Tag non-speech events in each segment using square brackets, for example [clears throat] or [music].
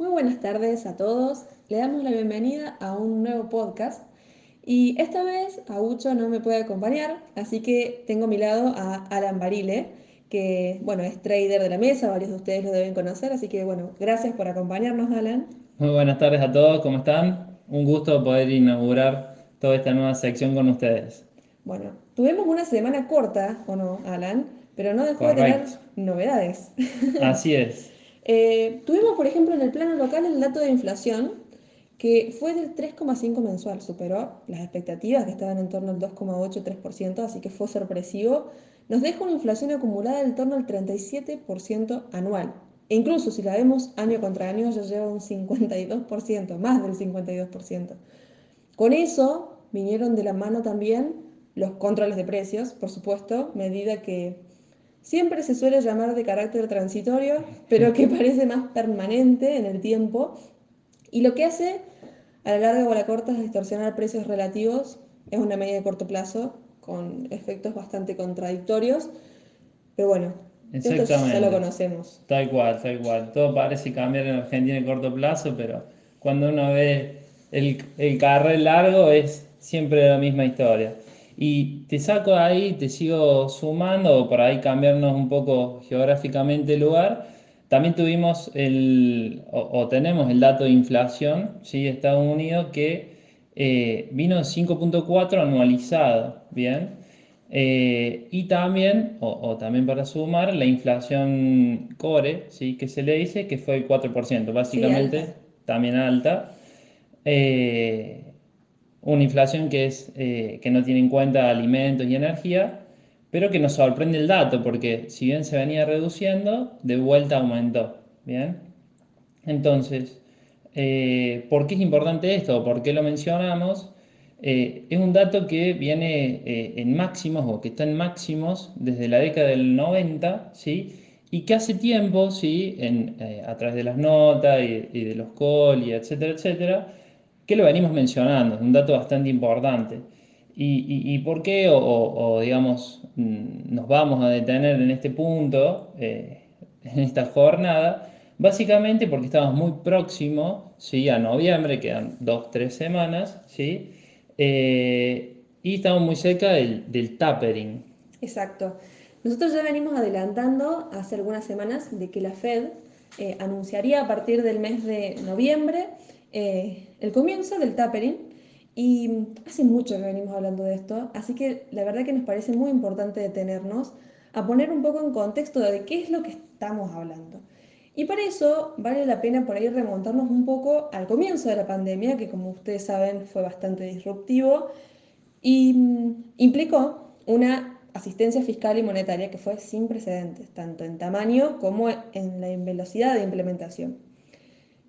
Muy buenas tardes a todos. Le damos la bienvenida a un nuevo podcast. Y esta vez Aucho no me puede acompañar, así que tengo a mi lado a Alan Barile, que bueno, es trader de la mesa, varios de ustedes lo deben conocer, así que bueno, gracias por acompañarnos, Alan. Muy buenas tardes a todos, ¿cómo están? Un gusto poder inaugurar toda esta nueva sección con ustedes. Bueno, tuvimos una semana corta, ¿o no, Alan? Pero no dejó de tener novedades. [laughs] Así es. Eh, tuvimos, por ejemplo, en el plano local el dato de inflación, que fue del 3,5 mensual, superó las expectativas que estaban en torno al 2,8-3%, así que fue sorpresivo. Nos deja una inflación acumulada en torno al 37% anual. E incluso si la vemos año contra año, ya lleva un 52%, más del 52%. Con eso vinieron de la mano también los controles de precios, por supuesto, medida que siempre se suele llamar de carácter transitorio, pero que parece más permanente en el tiempo. Y lo que hace a la larga o a la corta es distorsionar precios relativos. Es una medida de corto plazo con efectos bastante contradictorios. Pero bueno, esto ya lo conocemos. Tal cual, tal cual. Todo parece cambiar en Argentina en corto plazo, pero cuando uno ve el, el carril largo es siempre la misma historia. Y te saco ahí, te sigo sumando, por ahí cambiarnos un poco geográficamente el lugar. También tuvimos el, o, tenemos el dato de inflación ¿sí? de Estados Unidos que eh, vino en 5.4 anualizado, ¿bien? Eh, y también, o, también para sumar, la inflación core, ¿sí? que se le dice que fue el 4%, básicamente también alta. Eh, una inflación que, es, eh, que no tiene en cuenta alimentos y energía, pero que nos sorprende el dato, porque si bien se venía reduciendo, de vuelta aumentó. ¿bien? Entonces, eh, ¿por qué es importante esto? ¿Por qué lo mencionamos? Eh, es un dato que viene en máximos o que está en máximos desde la década del 90, ¿sí? y que hace tiempo, ¿sí? En, a través de las notas y, de los y etcétera, etcétera, que lo venimos mencionando, es un dato bastante importante. ¿Y, por qué, o, digamos, mm, nos vamos a detener en este punto, eh, [laughs] en esta jornada? Básicamente porque estamos muy próximos ¿sí? a noviembre, quedan dos, tres semanas, ¿sí? Eh, y estamos muy cerca del, tapering. Exacto. Nosotros ya venimos adelantando hace algunas semanas de que la Fed eh, anunciaría a partir del mes de noviembre eh, el comienzo del tapering y hace mucho que venimos hablando de esto, así que la verdad que nos parece muy importante detenernos a poner un poco en contexto de qué es lo que estamos hablando. Y para eso vale la pena por ahí remontarnos un poco al comienzo de la pandemia, que como ustedes saben fue bastante disruptivo y mm, implicó una asistencia fiscal y monetaria que fue sin precedentes, tanto en tamaño como en la velocidad de implementación.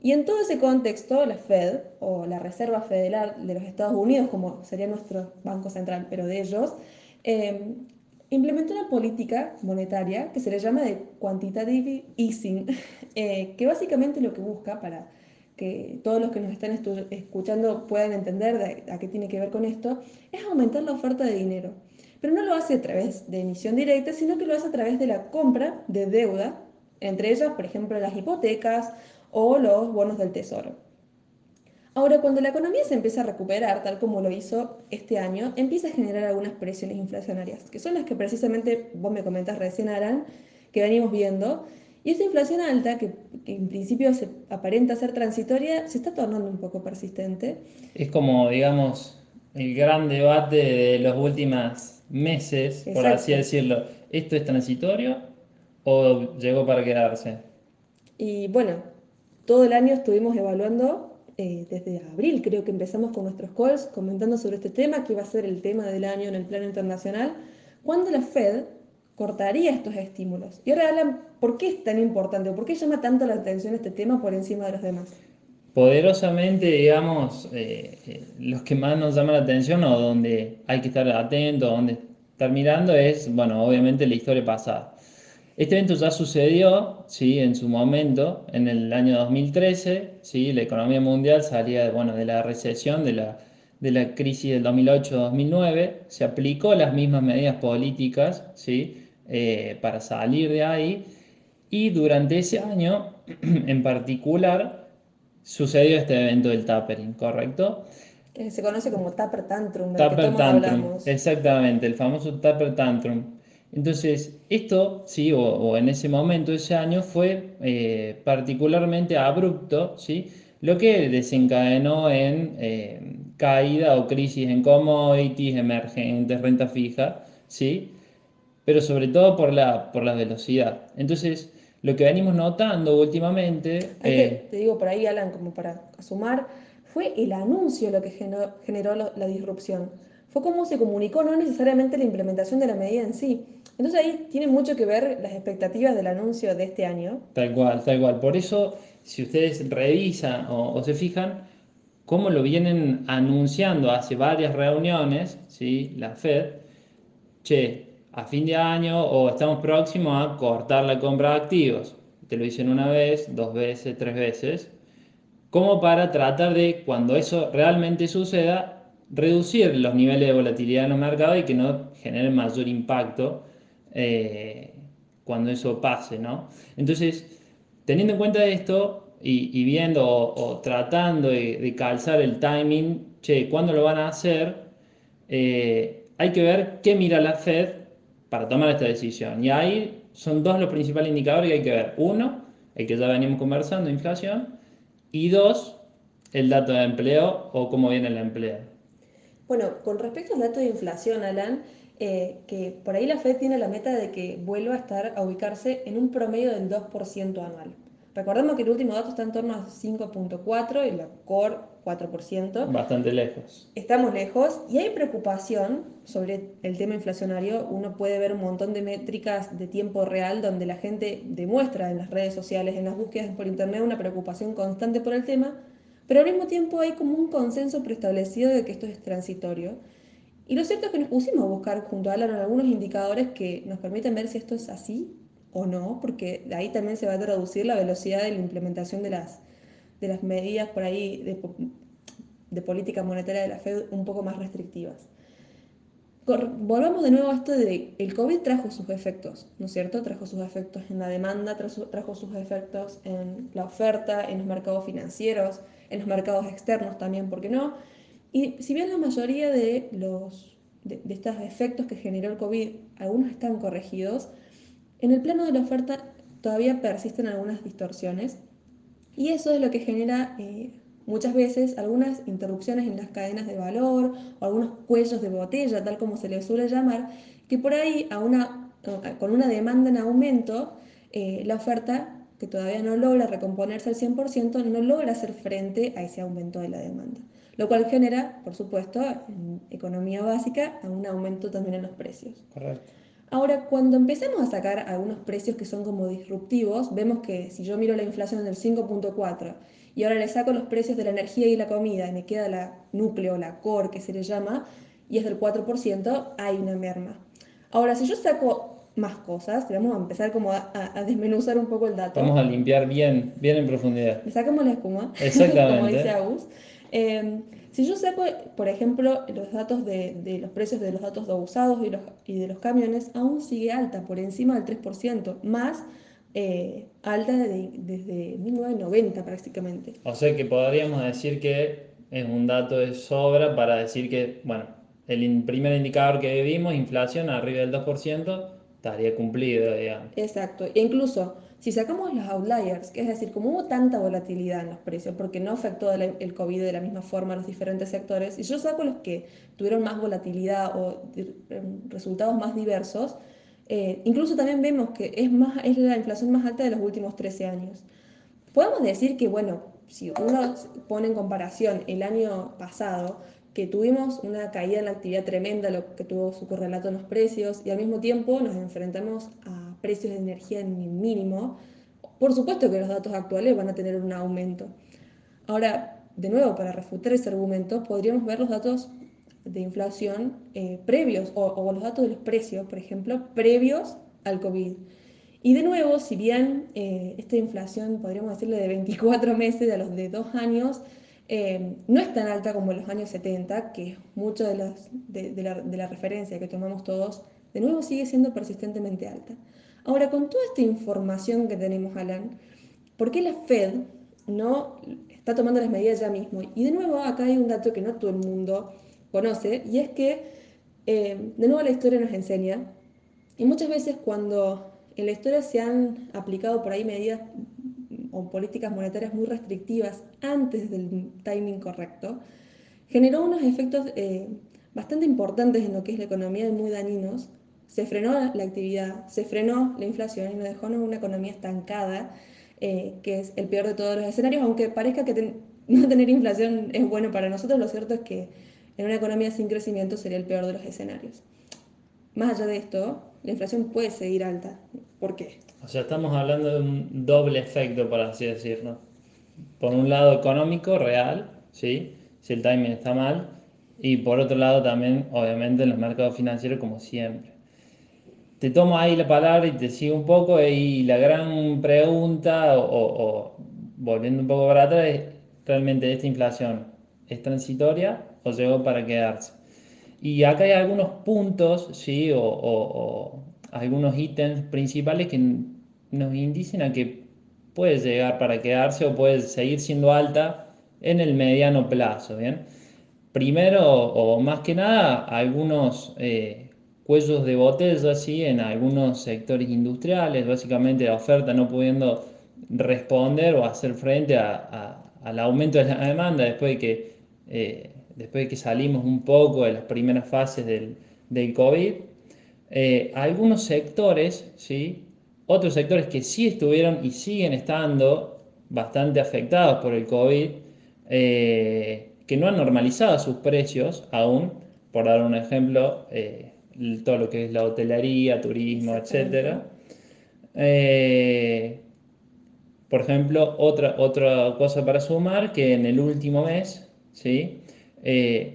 Y en todo ese contexto, la Fed, o la Reserva Federal de los Estados Unidos, como sería nuestro Banco Central, pero de ellos, em, implementó una política monetaria que se le llama de quantitative easing, [laughs] eh, que básicamente lo que busca para que todos los que nos están escuchando puedan entender a qué tiene que ver con esto, es aumentar la oferta de dinero. Pero no lo hace a través de emisión directa, sino que lo hace a través de la compra de deuda, entre ellas, por ejemplo, las hipotecas o los bonos del tesoro. Ahora, cuando la economía se empieza a recuperar, tal como lo hizo este año, empieza a generar algunas presiones inflacionarias, que son las que precisamente vos me comentas recién, Aran, que venimos viendo. Y esta inflación alta, que, en principio se aparenta ser transitoria, se está tornando un poco persistente. Es como, digamos, el gran debate de los últimos meses, por así decirlo. ¿Esto es transitorio o llegó para quedarse? Y bueno, todo el año estuvimos evaluando, eh, desde abril creo que empezamos con nuestros calls, comentando sobre este tema, que iba a ser el tema del año en el plano internacional, cuando la Fed cortaría estos estímulos. Y ahora, Alan, ¿por qué es tan importante? ¿Por qué llama tanto la atención este tema por encima de los demás? Poderosamente, digamos, eh, eh, los que más nos llaman la atención o donde hay que estar atento, donde estar mirando es, bueno, obviamente la historia pasada. Este evento ya sucedió ¿sí? en su momento, en el año 2013, ¿sí? la economía mundial salía bueno, de la recesión, de la, de la crisis del 2008-2009, se aplicó las mismas medidas políticas ¿sí? Eh, para salir de ahí y durante ese año [clears throat] en particular sucedió este evento del tapering, ¿correcto? Que se conoce como Tantrum, Tupper Tantrum, hablamos. exactamente, el famoso Tupper Tantrum. Entonces, esto, sí, o, o en ese momento, ese año, fue eh, particularmente abrupto, ¿sí? Lo que desencadenó en eh, caída o crisis en commodities, emergentes, renta fija, ¿sí? Pero sobre todo por la, por la velocidad. Entonces, lo que venimos notando últimamente... Eh, te digo por ahí, Alan, como para sumar, fue el anuncio lo que generó, generó la disrupción. Fue cómo se comunicó, no necesariamente la implementación de la medida en sí. Entonces ahí tiene mucho que ver las expectativas del anuncio de este año. Tal cual, tal cual. Por eso, si ustedes revisan o, se fijan, cómo lo vienen anunciando hace varias reuniones, ¿sí? La Fed, che, a fin de año o estamos próximos a cortar la compra de activos. Te lo dicen una vez, dos veces, tres veces, como para tratar de, cuando eso realmente suceda, reducir los niveles de volatilidad en los mercados y que no generen mayor impacto eh, cuando eso pase, ¿no? Entonces, teniendo en cuenta esto y, viendo o, tratando de, de calzar el timing, che, ¿cuándo lo van a hacer? Eh, hay que ver qué mira la Fed para tomar esta decisión. Y ahí son dos los principales indicadores que hay que ver. Uno, el que ya venimos conversando, inflación. Y dos, el dato de empleo o cómo viene el empleo. Bueno, con respecto al dato de inflación, Alan, eh, que por ahí la Fed tiene la meta de que vuelva a estar a ubicarse en un promedio del 2% anual. Recordemos que el último dato está en torno a 5.4 y la core 4%. Bastante lejos. Estamos lejos y hay preocupación sobre el tema inflacionario. Uno puede ver un montón de métricas de tiempo real donde la gente demuestra en las redes sociales, en las búsquedas por internet, una preocupación constante por el tema, pero al mismo tiempo hay como un consenso preestablecido de que esto es transitorio. Y lo cierto es que nos pusimos a buscar junto a Alan algunos indicadores que nos permiten ver si esto es así o no, porque de ahí también se va a traducir la velocidad de la implementación de las, de las medidas por ahí de, de política monetaria de la Fed un poco más restrictivas. Volvamos de nuevo a esto de el COVID trajo sus efectos, ¿no es cierto? Trajo sus efectos en la demanda, trajo, trajo sus efectos en la oferta, en los mercados financieros, en los mercados externos también, ¿por qué no? Y si bien la mayoría de los de, de estos efectos que generó el COVID, algunos están corregidos, en el plano de la oferta todavía persisten algunas distorsiones y eso es lo que genera eh, muchas veces algunas interrupciones en las cadenas de valor o algunos cuellos de botella, tal como se les suele llamar, que por ahí con una demanda en aumento, eh, la oferta, que todavía no logra recomponerse al 100%, no logra hacer frente a ese aumento de la demanda. Lo cual genera, por supuesto, en economía básica, un aumento también en los precios. Correcto. Ahora, cuando empezamos a sacar algunos precios que son como disruptivos, vemos que si yo miro la inflación del 5.4 y ahora le saco los precios de la energía y la comida y me queda la núcleo, la core que se le llama, y es del 4%, hay una merma. Ahora, si yo saco más cosas, vamos a empezar como a, a- a desmenuzar un poco el dato. Vamos a limpiar bien, bien en profundidad. Le sacamos la espuma, [laughs] Exactamente. como dice Agus. Eh, si yo saco, por ejemplo, los datos de, de los precios de los datos de usados y, los, y de los camiones, aún sigue alta, por encima del 3%, más eh, alta de- desde 1990 prácticamente. O sea que podríamos decir que es un dato de sobra para decir que, bueno, el primer indicador que vimos, inflación arriba del 2%, estaría cumplido, digamos. Exacto. E incluso, si sacamos los outliers, que es decir, como hubo tanta volatilidad en los precios, porque no afectó el COVID de la misma forma a los diferentes sectores, y yo saco los que tuvieron más volatilidad o em, resultados más diversos, eh, incluso también vemos que es, más, es la inflación más alta de los últimos 13 años. Podemos decir que, bueno, si uno pone en comparación el año pasado, que tuvimos una caída en la actividad tremenda, lo que tuvo su correlato en los precios, y al mismo tiempo nos enfrentamos a precios de energía en mínimo, por supuesto que los datos actuales van a tener un aumento. Ahora, de nuevo, para refutar ese argumento, podríamos ver los datos de inflación eh, previos, o, o los datos de los precios, por ejemplo, previos al COVID. Y de nuevo, si bien eh, esta inflación, podríamos decirle de 24 meses, de los de dos años, eh, no es tan alta como en los años 70, que es mucho de, las- de- de la, de la referencia que tomamos todos, de nuevo sigue siendo persistentemente alta. Ahora, con toda esta información que tenemos, Alan, ¿por qué la Fed no está tomando las medidas ya mismo. Y de nuevo, acá hay un dato que no todo el mundo conoce, y es que, eh, de nuevo, la historia nos enseña, y muchas veces cuando en la historia se han aplicado por ahí medidas o políticas monetarias muy restrictivas antes del timing correcto, generó unos efectos eh, bastante importantes en lo que es la economía y muy dañinos. Se frenó la actividad, se frenó la inflación y nos dejó una economía estancada, eh, que es el peor de todos los escenarios, aunque parezca que [laughs] no tener inflación es bueno para nosotros, lo cierto es que en una economía sin crecimiento sería el peor de los escenarios. Más allá de esto, la inflación puede seguir alta. ¿Por qué? O sea, estamos hablando de un doble efecto, por así decirlo. Por un lado económico, real, ¿sí? si el timing está mal, y por otro lado también, obviamente, en los mercados financieros, como siempre. Te tomo ahí la palabra y te sigo un poco, y la gran pregunta, o, volviendo un poco para atrás, es, ¿realmente esta inflación es transitoria o llegó para quedarse? Y acá hay algunos puntos, ¿sí? o algunos ítems principales que nos indicen a que puede llegar para quedarse o puede seguir siendo alta en el mediano plazo, ¿bien? Primero, o más que nada, algunos eh, cuellos de botella, ¿sí? En algunos sectores industriales, básicamente la oferta no pudiendo responder o hacer frente al aumento de la demanda después de que, eh, después de que salimos un poco de las primeras fases del, del COVID. Eh, algunos sectores, ¿sí? otros sectores que sí estuvieron y siguen estando bastante afectados por el COVID, eh, que no han normalizado sus precios aún, por dar un ejemplo, todo lo que es la hotelería, turismo, etc. por ejemplo, otra, otra cosa para sumar, que en el último mes, ¿sí?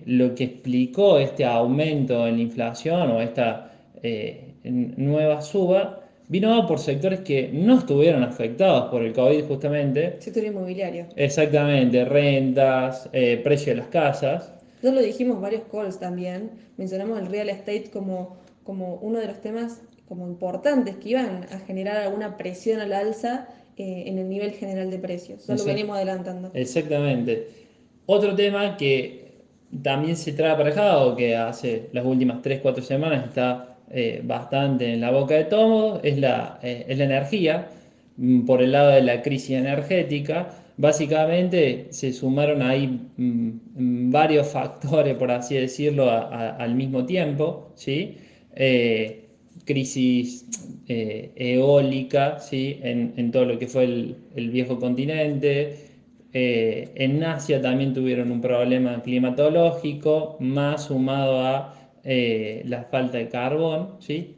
lo que explicó este aumento en la inflación o esta eh, nueva suba, vino por sectores que no estuvieron afectados por el COVID justamente. Sector inmobiliario. Exactamente, rentas, eh, precio de las casas. Nosotros lo dijimos varios calls también, mencionamos el real estate como, como uno de los temas como importantes que iban a generar alguna presión al alza eh, en el nivel general de precios. Eso lo venimos adelantando. Exactamente. Otro tema que también se trae aparejado, que hace las últimas 3-4 semanas está eh, bastante en la boca de todos es la, eh, es la energía, mm, por el lado de la crisis energética. Básicamente se sumaron ahí mm, mm, varios [laughs] factores, por así decirlo, al mismo tiempo, ¿sí? Eh, crisis eólica ¿sí? En, todo lo que fue el, viejo continente. en Asia también tuvieron un problema climatológico, más sumado a eh, la falta de carbón, ¿sí?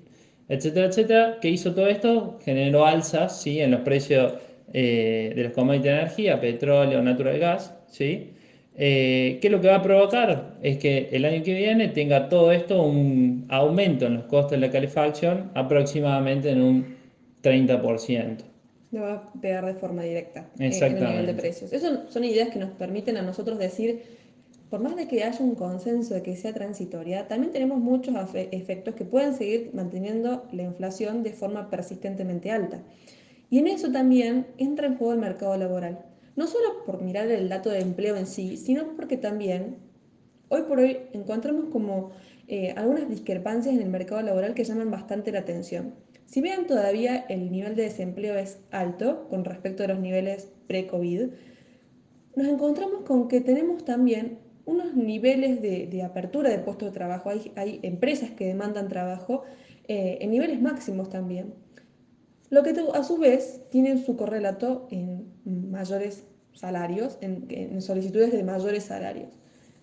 etcétera, etcétera. ¿Qué hizo todo esto? Generó alzas ¿sí? en los precios eh, de los commodities de energía, petróleo, natural gas. ¿sí? Eh, ¿Qué es lo que va a provocar? Es que el año que viene tenga todo esto un aumento en los costos de la calefacción aproximadamente en un 30%. Le va a pegar de forma directa en el nivel de precios. Esas son ideas que nos permiten a nosotros decir por más de que haya un consenso de que sea transitoria, también tenemos muchos efectos que pueden seguir manteniendo la inflación de forma persistentemente alta. Y en eso también entra en juego el mercado laboral. No solo por mirar el dato de empleo en sí, sino porque también hoy por hoy encontramos como eh, algunas discrepancias en el mercado laboral que llaman bastante la atención. Si bien todavía el nivel de desempleo es alto con respecto a los niveles pre-COVID, nos encontramos con que tenemos también unos niveles de, apertura de puestos de trabajo. Hay, empresas que demandan trabajo eh, en niveles máximos también. Lo que a su vez tiene su correlato en mayores salarios, en, solicitudes de mayores salarios.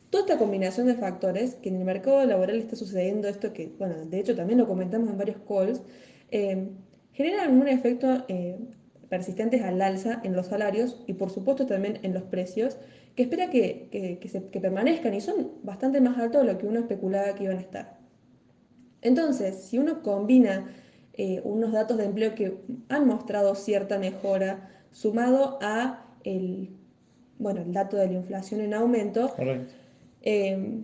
Toda esta combinación de factores, que en el mercado laboral está sucediendo esto, que, bueno, de hecho también lo comentamos en varios calls, eh, generan un efecto eh, persistentes al alza en los salarios y por supuesto también en los precios, que espera que, que, permanezcan y son bastante más altos de lo que uno especulaba que iban a estar. Entonces, si uno combina eh, unos datos de empleo que han mostrado cierta mejora, sumado a el, bueno, el dato de la inflación en aumento, eh,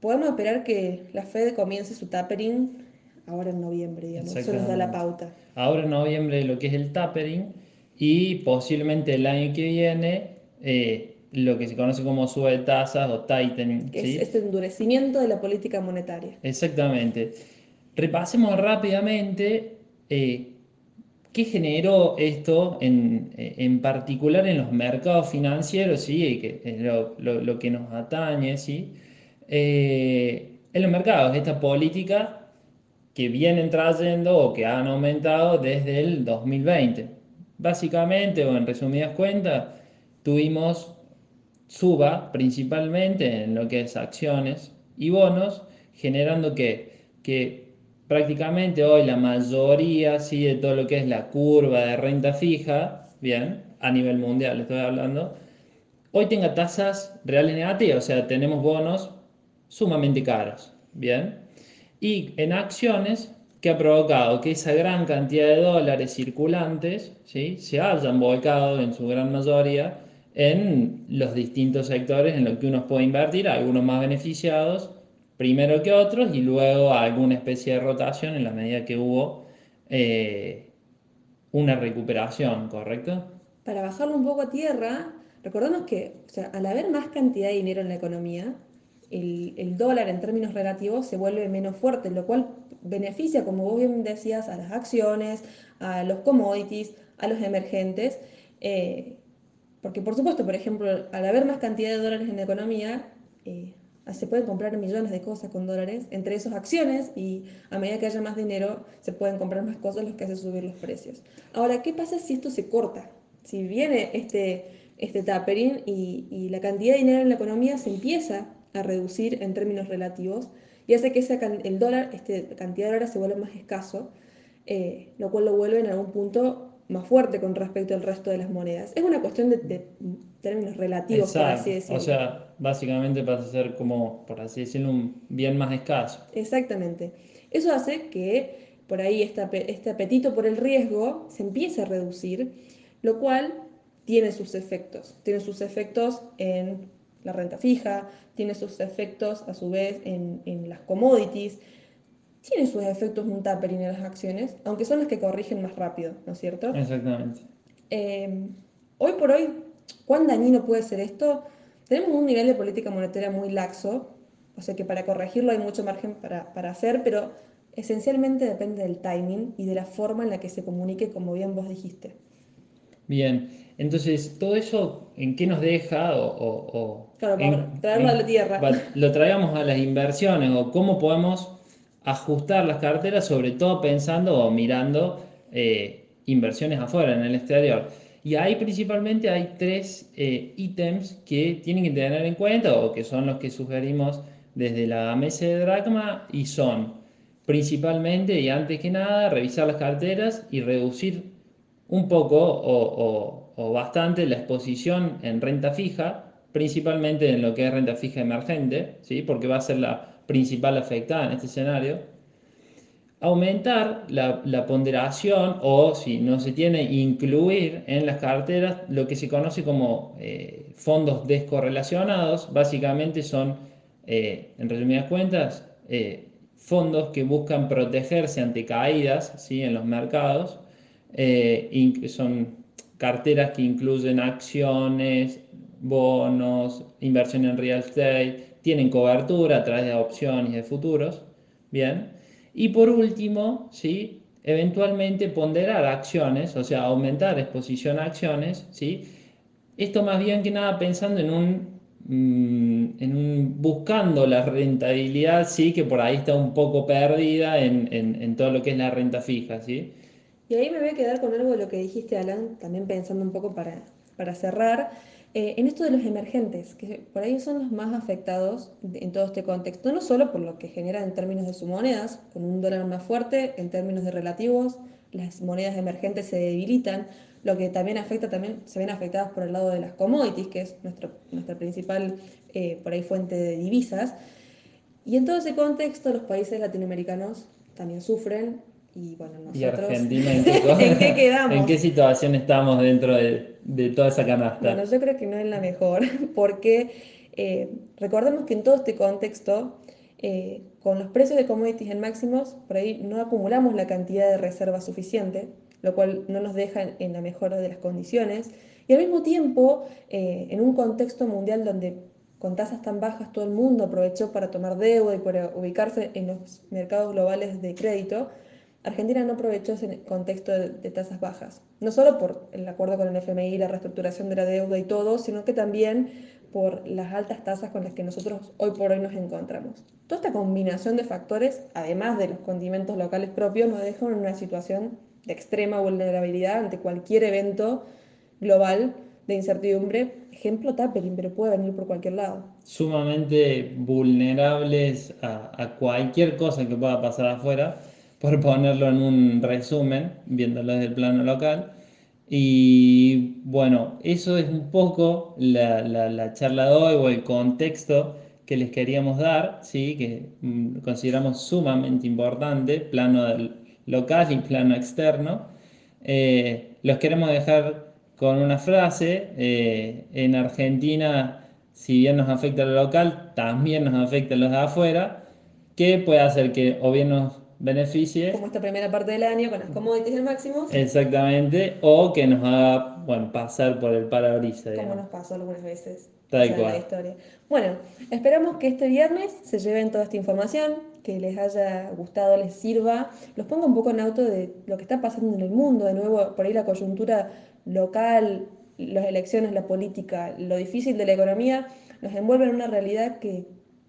podemos esperar que la Fed comience su tapering ahora en noviembre, digamos. Eso nos da la pauta. Ahora en noviembre lo que es el tapering y posiblemente el año que viene eh, lo que se conoce como sube de tasas o tightening, ¿sí? es este endurecimiento de la política monetaria. Exactamente. Repasemos rápidamente eh, qué generó esto en, en, particular en los mercados financieros, ¿sí? Que es lo, lo, lo que nos atañe, ¿sí? Eh, en los mercados, esta política que vienen trayendo o que han aumentado desde el 2020. Básicamente, o en resumidas cuentas, tuvimos suba principalmente en lo que es acciones y bonos, generando que, que prácticamente hoy la mayoría ¿sí? de todo lo que es la curva de renta fija, bien, a nivel mundial estoy hablando, hoy tenga tasas reales negativas, o sea, tenemos bonos sumamente caros, bien, y en acciones que ha provocado que esa gran cantidad de dólares circulantes ¿sí? se hayan volcado en su gran mayoría en los distintos sectores en los que uno puede invertir, algunos más beneficiados primero que otros y luego alguna especie de rotación en la medida que hubo eh, una recuperación, ¿correcto? Para bajarlo un poco a tierra, recordemos que al haber más cantidad de dinero en la economía, el, el, dólar en términos relativos se vuelve menos fuerte, lo cual beneficia, como vos bien decías, a las acciones, a los commodities, a los emergentes. Eh, porque por supuesto, por ejemplo, al haber más cantidad de dólares en la economía, eh, se pueden comprar millones de cosas con dólares, entre esos acciones, y a medida que haya más dinero, se pueden comprar más cosas, lo que hace subir los precios. Ahora, ¿qué pasa si esto se corta? Si viene este, este tapering y, la cantidad de dinero en la economía se empieza a reducir en términos relativos y hace que el dólar, este, cantidad de dólares se vuelva más escaso, eh, lo cual lo vuelve en algún punto más fuerte con respecto al resto de las monedas. Es una cuestión de términos relativos, Exacto. por así decirlo. O sea, básicamente pasa a ser como, por así decirlo, un bien más escaso. Exactamente. Eso hace que por ahí este, este apetito por el riesgo se empiece a reducir, lo cual tiene sus efectos. Tiene sus efectos en la renta fija, tiene sus efectos a su vez en, en las commodities, tiene sus efectos un tapering en las acciones, aunque son las que corrigen más rápido, ¿no es cierto? Exactamente. Eh, hoy por hoy, ¿cuán dañino puede ser esto? Tenemos un nivel de política monetaria muy laxo, o sea que para corregirlo hay mucho margen para, para hacer, pero esencialmente depende del timing y de la forma en la que se comunique, como bien vos dijiste. Bien, entonces, ¿todo eso en qué nos deja o, o, o Claro, en- traerlo a la tierra. lo traigamos a las inversiones o cómo podemos ajustar las carteras, sobre todo pensando o mirando eh, inversiones afuera, en el exterior? Y ahí principalmente hay tres eh, ítems que tienen que tener en cuenta o que son los que sugerimos desde la mesa de Dragma y son principalmente y antes que nada revisar las carteras y reducir un poco o, o- o bastante la exposición en renta fija, principalmente en lo que es renta fija emergente, ¿sí? porque va a ser la principal afectada en este escenario. Aumentar la, ponderación o, si no se tiene, incluir en las carteras lo que se conoce como eh, fondos descorrelacionados. Básicamente son, eh, en resumidas cuentas, eh, fondos que buscan protegerse ante caídas ¿sí? en los mercados son carteras que incluyen acciones, bonos, inversión en real estate, tienen cobertura a través de opciones y de futuros. Bien. Y por último, ¿sí? eventualmente ponderar acciones, o sea, aumentar exposición a acciones. ¿sí? Esto más bien que nada pensando en un, mm, en buscando la rentabilidad, sí, que por ahí está un poco perdida en, en- en todo lo que es la renta fija, ¿sí? Y ahí me voy a quedar con algo de lo que dijiste, Alan, también pensando un poco para, para cerrar, eh, en esto de los emergentes, que por ahí son los más afectados en todo este contexto, no solo por lo que generan en términos de sus monedas, con un dólar más fuerte, en términos de relativos, las monedas emergentes se debilitan, lo que también afecta, también se ven afectadas por el lado de las commodities, que es nuestro, nuestra principal, eh, por ahí, fuente de divisas. Y en todo ese contexto, los países latinoamericanos también sufren y bueno, Y nosotros... Argentina, ¿en qué, [laughs] ¿En qué quedamos? ¿En qué situación estamos dentro de, de toda esa canasta? Bueno, yo creo que no es la mejor, [laughs] porque eh, recordemos que en todo este contexto, eh, con los precios de commodities en máximos, por ahí no acumulamos la cantidad de reserva suficiente, lo cual no nos deja en, la mejor de las condiciones, Y al mismo tiempo, eh, en un contexto mundial donde con tasas tan bajas todo el mundo aprovechó para tomar deuda y para ubicarse en los mercados globales de crédito, Argentina no aprovechó ese contexto de, tasas bajas, no solo por el acuerdo con el FMI, la reestructuración de la deuda y todo, sino que también por las altas tasas con las que nosotros hoy por hoy nos encontramos. Toda esta combinación de factores, además de los condimentos locales propios, nos deja en una situación de extrema vulnerabilidad ante cualquier evento global de incertidumbre. Ejemplo tapering, pero puede venir por cualquier lado. Sumamente vulnerables a, a cualquier cosa que pueda pasar afuera, por ponerlo en un resumen, viéndolo desde el plano local. Y bueno, eso es un poco la, la, la, charla de hoy o el contexto que les queríamos dar, ¿sí? que mm, consideramos sumamente importante, plano local y plano externo. Eh, los queremos dejar con una frase, eh, en Argentina, si bien nos afecta lo local, también nos afecta los de afuera, que puede hacer que o bien nos beneficie. Como esta primera parte del año con las commodities al máximo. Exactamente, o que nos haga bueno, pasar por el parabrisas. Como nos pasó algunas veces. Tal cual. La historia. Bueno, esperamos que este viernes se lleven toda esta información, que les haya gustado, les sirva. Los ponga un poco en auto de lo que está pasando en el mundo, de nuevo, por ahí la coyuntura local, las elecciones, la política, lo difícil de la economía, nos envuelve en una realidad que,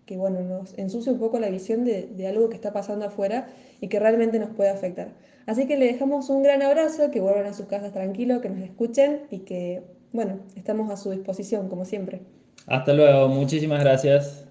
que bueno, nos ensucia un poco la visión de, de, algo que está pasando afuera y que realmente nos puede afectar. Así que le dejamos un gran abrazo, que vuelvan a sus casas tranquilos, que nos escuchen y que, bueno, estamos a su disposición, como siempre. Hasta luego, muchísimas gracias.